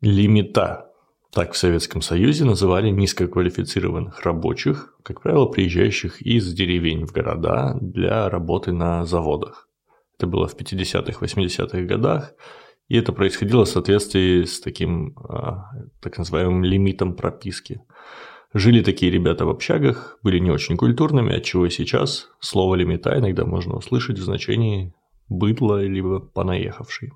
Лимита. Так в Советском Союзе называли низкоквалифицированных рабочих, как правило, приезжающих из деревень в города для работы на заводах. Это было в 50-х, 80-х годах, и это происходило в соответствии с таким а, так называемым лимитом прописки. Жили такие ребята в общагах, были не очень культурными, отчего и сейчас слово «лимита» иногда можно услышать в значении «быдло» либо «понаехавший».